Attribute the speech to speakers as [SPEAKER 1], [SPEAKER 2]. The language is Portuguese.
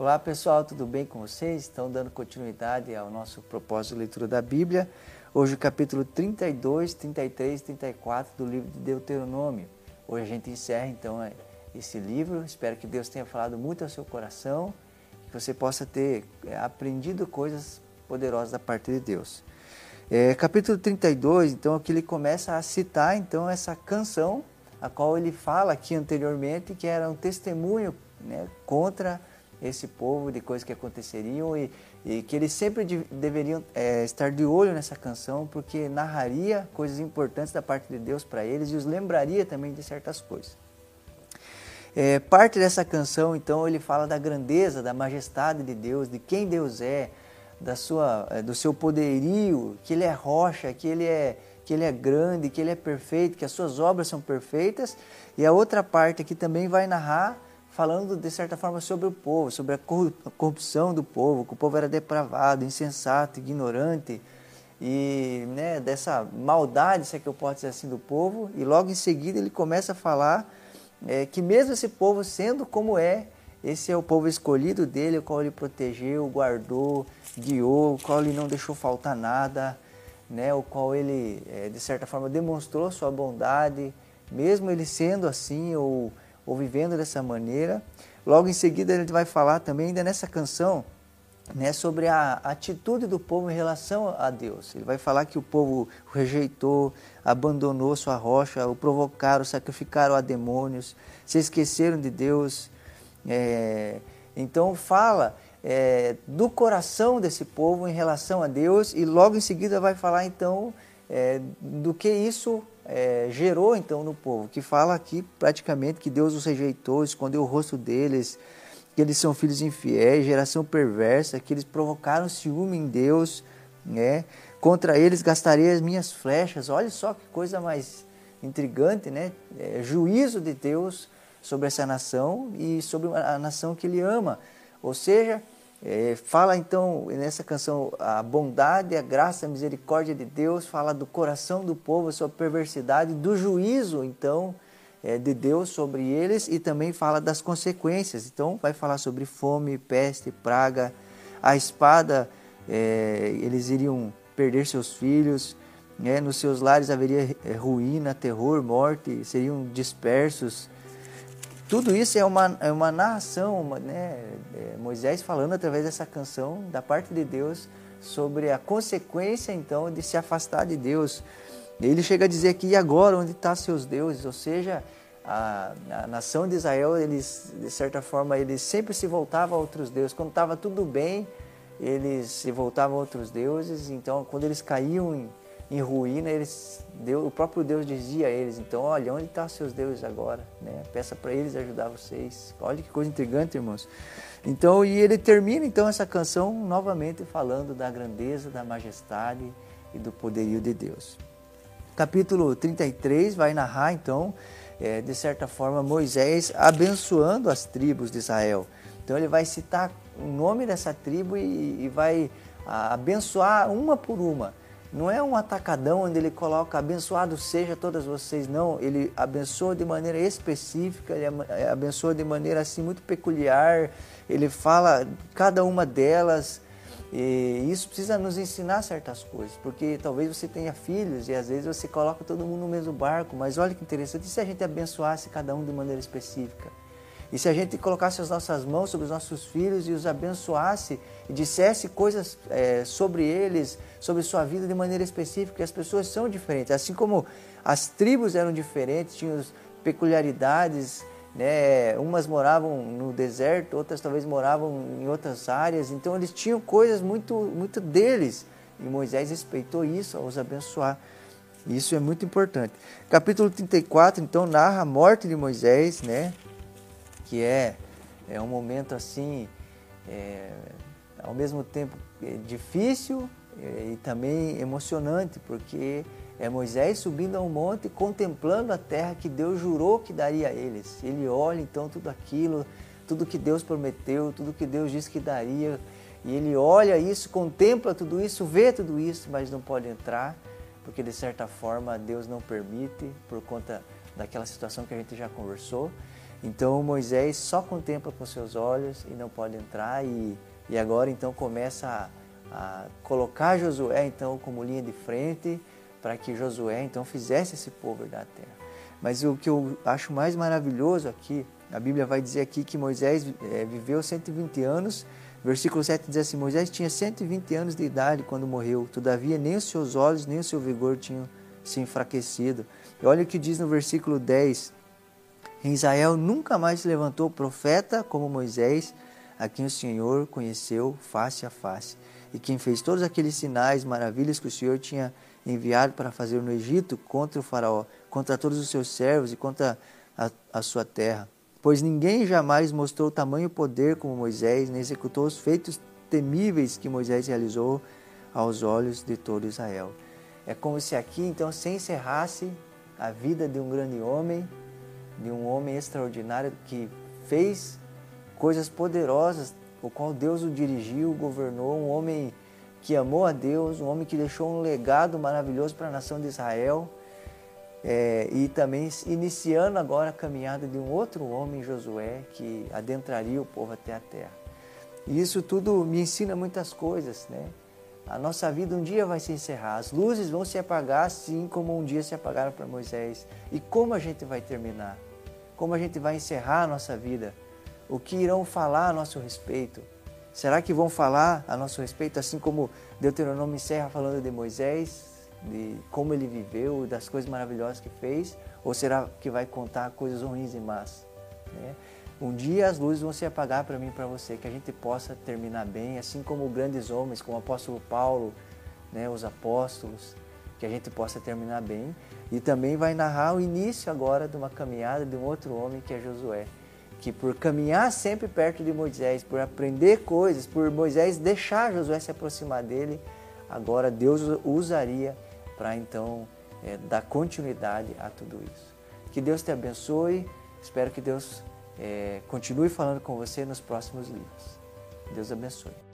[SPEAKER 1] Olá pessoal, tudo bem com vocês? Estão dando continuidade ao nosso propósito de leitura da Bíblia. Hoje o capítulo 32, 33 34 do livro de Deuteronômio. Hoje a gente encerra então é, esse livro. Espero que Deus tenha falado muito ao seu coração, que você possa ter é, aprendido coisas poderosas da parte de Deus. É, capítulo 32, então aqui ele começa a citar então essa canção a qual ele fala aqui anteriormente que era um testemunho né, contra esse povo, de coisas que aconteceriam e, e que eles sempre de, deveriam é, estar de olho nessa canção, porque narraria coisas importantes da parte de Deus para eles e os lembraria também de certas coisas. É, parte dessa canção, então, ele fala da grandeza, da majestade de Deus, de quem Deus é, da sua, é, do seu poderio, que Ele é rocha, que Ele é, que Ele é grande, que Ele é perfeito, que as suas obras são perfeitas. E a outra parte aqui também vai narrar falando de certa forma sobre o povo, sobre a corrupção do povo, que o povo era depravado, insensato, ignorante e né, dessa maldade, se é que eu posso dizer assim, do povo. E logo em seguida ele começa a falar é, que mesmo esse povo sendo como é, esse é o povo escolhido dele, o qual ele protegeu, guardou, guiou, o qual ele não deixou faltar nada, né, o qual ele é, de certa forma demonstrou sua bondade, mesmo ele sendo assim ou ou vivendo dessa maneira. Logo em seguida ele vai falar também ainda nessa canção né, sobre a atitude do povo em relação a Deus. Ele vai falar que o povo rejeitou, abandonou sua rocha, o provocaram, sacrificaram a demônios, se esqueceram de Deus. É, então fala é, do coração desse povo em relação a Deus e logo em seguida vai falar então é, do que isso é, gerou então no povo, que fala aqui praticamente que Deus os rejeitou, escondeu o rosto deles, que eles são filhos infiéis, geração perversa, que eles provocaram ciúme em Deus, né? Contra eles gastarei as minhas flechas. Olha só que coisa mais intrigante, né? É, juízo de Deus sobre essa nação e sobre a nação que ele ama. Ou seja, é, fala então nessa canção a bondade, a graça, a misericórdia de Deus, fala do coração do povo, sua perversidade, do juízo então é, de Deus sobre eles e também fala das consequências. Então vai falar sobre fome, peste, praga, a espada, é, eles iriam perder seus filhos, né? nos seus lares haveria é, ruína, terror, morte, seriam dispersos. Tudo isso é uma, é uma narração, uma, né, é Moisés falando através dessa canção da parte de Deus sobre a consequência então de se afastar de Deus. Ele chega a dizer aqui, e agora onde estão seus deuses? Ou seja, a, a, nação de Israel, eles, de certa forma, eles sempre se voltavam a outros deuses. Quando estava tudo bem, eles se voltavam a outros deuses. Então, quando eles caíam em, em ruína, eles, Deus, o próprio Deus dizia a eles, então, olha, onde estão seus deuses agora? Né? Peça para eles ajudar vocês. Olha que coisa intrigante, irmãos. Então, e ele termina então essa canção novamente falando da grandeza, da majestade e do poderio de Deus. Capítulo 33 vai narrar então, é, de certa forma, Moisés abençoando as tribos de Israel. Então ele vai citar o nome dessa tribo e, e vai abençoar uma por uma. Não é um atacadão onde ele coloca abençoado seja todas vocês, não. Ele abençoa de maneira específica, ele é, abençoa de maneira assim muito peculiar. Ele fala cada uma delas. E isso precisa nos ensinar certas coisas, porque talvez você tenha filhos e às vezes você coloca todo mundo no mesmo barco, mas olha que interessante, e se a gente abençoasse cada um de maneira específica? E se a gente colocasse as nossas mãos sobre os nossos filhos e os abençoasse e dissesse coisas é, sobre eles, sobre sua vida de maneira específica, as pessoas são diferentes. Assim como as tribos eram diferentes, tinham peculiaridades, né? umas moravam no deserto, outras talvez moravam em outras áreas, então eles tinham coisas muito, muito deles. E Moisés respeitou isso ao os abençoar. Isso é muito importante. Capítulo 34, então, narra a morte de Moisés, né? Que é, é um momento assim, é, ao mesmo tempo é difícil é, e também emocionante, porque é Moisés subindo a um monte contemplando a terra que Deus jurou que daria a eles. Ele olha então tudo aquilo, tudo que Deus prometeu, tudo que Deus disse que daria, e ele olha isso, contempla tudo isso, vê tudo isso, mas não pode entrar, porque de certa forma Deus não permite por conta daquela situação que a gente já conversou. Então Moisés só contempla com seus olhos e não pode entrar e, e agora então começa a, a colocar Josué então como linha de frente para que Josué então fizesse esse povo da terra. Mas o que eu acho mais maravilhoso aqui, a Bíblia vai dizer aqui que Moisés é, viveu 120 anos. Versículo 7 diz assim: Moisés tinha 120 anos de idade quando morreu, todavia nem os seus olhos nem o seu vigor tinham se enfraquecido. E olha o que diz no versículo 10: Em Israel nunca mais se levantou profeta como Moisés, a quem o Senhor conheceu face a face, e quem fez todos aqueles sinais, maravilhas que o Senhor tinha enviado para fazer no Egito contra o Faraó, contra todos os seus servos e contra a, a sua terra. Pois ninguém jamais mostrou tamanho poder como Moisés, nem executou os feitos temíveis que Moisés realizou aos olhos de todo Israel. É como se aqui então se encerrasse a vida de um grande homem, de um homem extraordinário que fez coisas poderosas, o qual Deus o dirigiu, governou, um homem que amou a Deus, um homem que deixou um legado maravilhoso para a nação de Israel. É, e também iniciando agora a caminhada de um outro homem, Josué, que adentraria o povo até a terra. E isso tudo me ensina muitas coisas, né? A nossa vida um dia vai se encerrar, as luzes vão se apagar, assim como um dia se apagaram para Moisés. E como a gente vai terminar? Como a gente vai encerrar a nossa vida? O que irão falar a nosso respeito? Será que vão falar a nosso respeito, assim como Deuteronômio encerra falando de Moisés, de como ele viveu, das coisas maravilhosas que fez? Ou será que vai contar coisas ruins e más? Né? Um dia as luzes vão se apagar para mim e para você, que a gente possa terminar bem, assim como grandes homens, como o apóstolo Paulo, né, os apóstolos, que a gente possa terminar bem. E também vai narrar o início agora de uma caminhada de um outro homem que é Josué que por caminhar sempre perto de Moisés, por aprender coisas, por Moisés deixar Josué se aproximar dele, agora Deus usaria para então é, dar continuidade a tudo isso. Que Deus te abençoe, espero que Deus é, continue falando com você nos próximos livros. Deus abençoe.